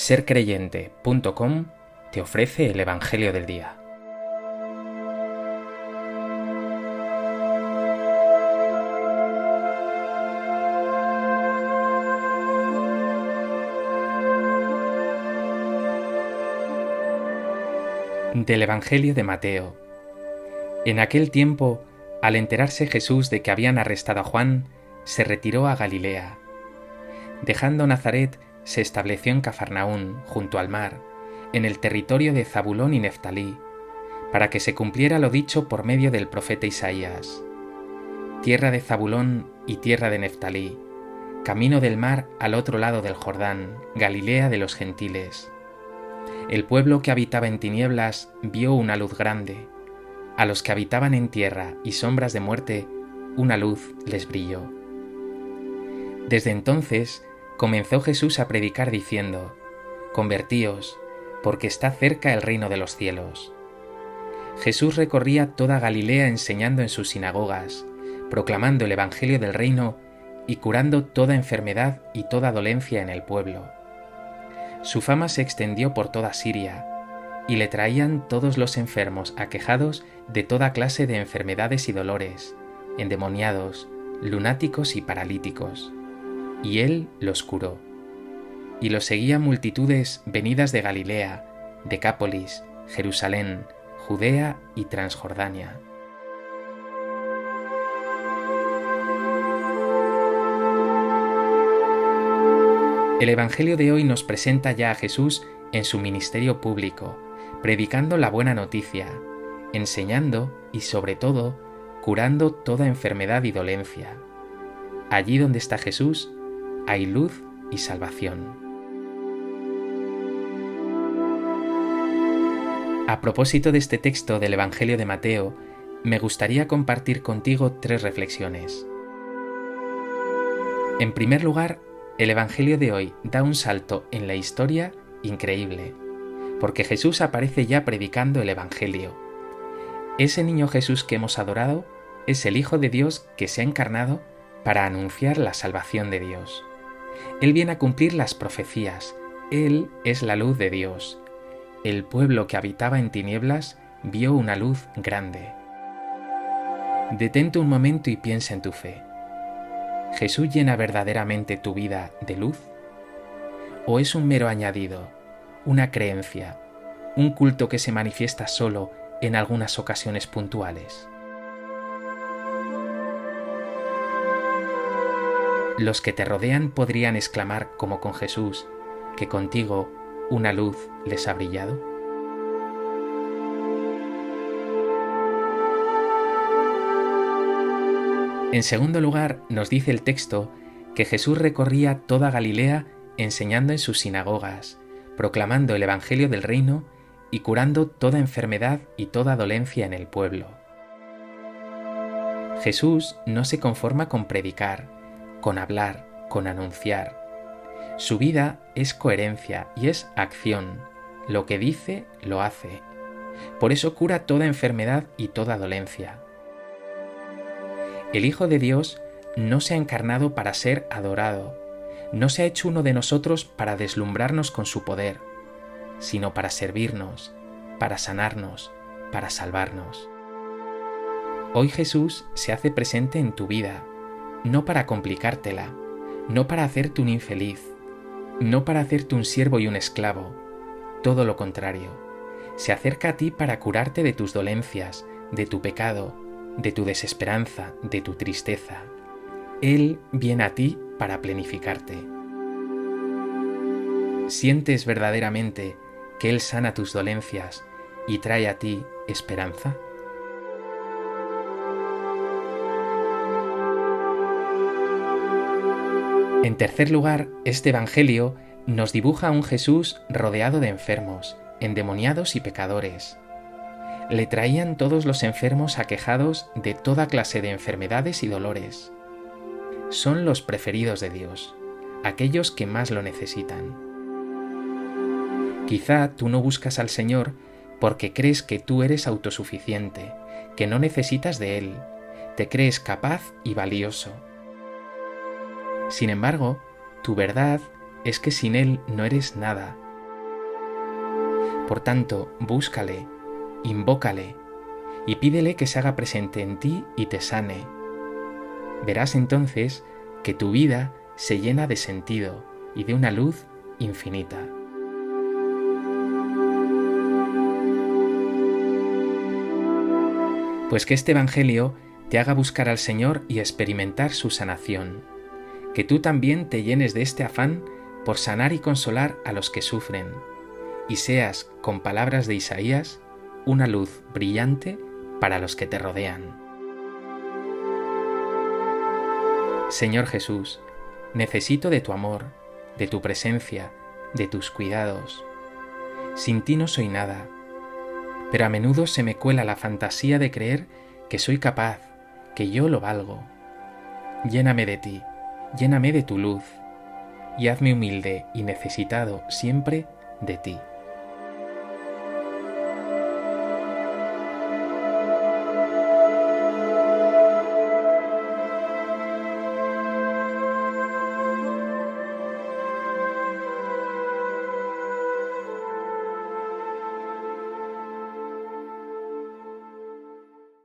sercreyente.com te ofrece el Evangelio del Día. Del Evangelio de Mateo. En aquel tiempo, al enterarse Jesús de que habían arrestado a Juan, se retiró a Galilea. Dejando Nazaret, se estableció en Cafarnaún, junto al mar, en el territorio de Zabulón y Neftalí, para que se cumpliera lo dicho por medio del profeta Isaías. Tierra de Zabulón y tierra de Neftalí, camino del mar al otro lado del Jordán, Galilea de los gentiles. El pueblo que habitaba en tinieblas vio una luz grande. A los que habitaban en tierra y sombras de muerte, una luz les brilló. Desde entonces comenzó Jesús a predicar diciendo, Convertíos, porque está cerca el reino de los cielos. Jesús recorría toda Galilea enseñando en sus sinagogas, proclamando el Evangelio del reino y curando toda enfermedad y toda dolencia en el pueblo. Su fama se extendió por toda Siria, y le traían todos los enfermos aquejados de toda clase de enfermedades y dolores, endemoniados, lunáticos y paralíticos y él los curó. Y los seguían multitudes venidas de Galilea, Decápolis, Jerusalén, Judea y Transjordania. El Evangelio de hoy nos presenta ya a Jesús en su ministerio público, predicando la buena noticia, enseñando y sobre todo curando toda enfermedad y dolencia. Allí donde está Jesús, hay luz y salvación. A propósito de este texto del Evangelio de Mateo, me gustaría compartir contigo tres reflexiones. En primer lugar, el Evangelio de hoy da un salto en la historia increíble, porque Jesús aparece ya predicando el Evangelio. Ese niño Jesús que hemos adorado es el Hijo de Dios que se ha encarnado para anunciar la salvación de Dios. Él viene a cumplir las profecías. Él es la luz de Dios. El pueblo que habitaba en tinieblas vio una luz grande. Detente un momento y piensa en tu fe. ¿Jesús llena verdaderamente tu vida de luz? ¿O es un mero añadido, una creencia, un culto que se manifiesta solo en algunas ocasiones puntuales? Los que te rodean podrían exclamar como con Jesús, que contigo una luz les ha brillado. En segundo lugar, nos dice el texto que Jesús recorría toda Galilea enseñando en sus sinagogas, proclamando el Evangelio del reino y curando toda enfermedad y toda dolencia en el pueblo. Jesús no se conforma con predicar, con hablar, con anunciar. Su vida es coherencia y es acción. Lo que dice, lo hace. Por eso cura toda enfermedad y toda dolencia. El Hijo de Dios no se ha encarnado para ser adorado, no se ha hecho uno de nosotros para deslumbrarnos con su poder, sino para servirnos, para sanarnos, para salvarnos. Hoy Jesús se hace presente en tu vida, no para complicártela, no para hacerte un infeliz, no para hacerte un siervo y un esclavo, todo lo contrario. Se acerca a ti para curarte de tus dolencias, de tu pecado, de tu desesperanza, de tu tristeza. Él viene a ti para plenificarte. ¿Sientes verdaderamente que Él sana tus dolencias y trae a ti esperanza? En tercer lugar, este Evangelio nos dibuja a un Jesús rodeado de enfermos, endemoniados y pecadores. Le traían todos los enfermos aquejados de toda clase de enfermedades y dolores. Son los preferidos de Dios, aquellos que más lo necesitan. Quizá tú no buscas al Señor porque crees que tú eres autosuficiente, que no necesitas de Él, te crees capaz y valioso sin embargo, tu verdad es que sin Él no eres nada, Por tanto, búscale, invócale y pídele que se haga presente en ti y te sane. Verás entonces que tu vida se llena de sentido y de una luz infinita. Pues que este Evangelio te haga buscar al Señor y experimentar su sanación. Que tú también te llenes de este afán por sanar y consolar a los que sufren, y seas, con palabras de Isaías, una luz brillante para los que te rodean. Señor Jesús, necesito de tu amor, de tu presencia, de tus cuidados. Sin ti no soy nada, pero a menudo se me cuela la fantasía de creer que soy capaz, que yo lo valgo. Lléname de ti, lléname de tu luz, y hazme humilde y necesitado siempre de ti.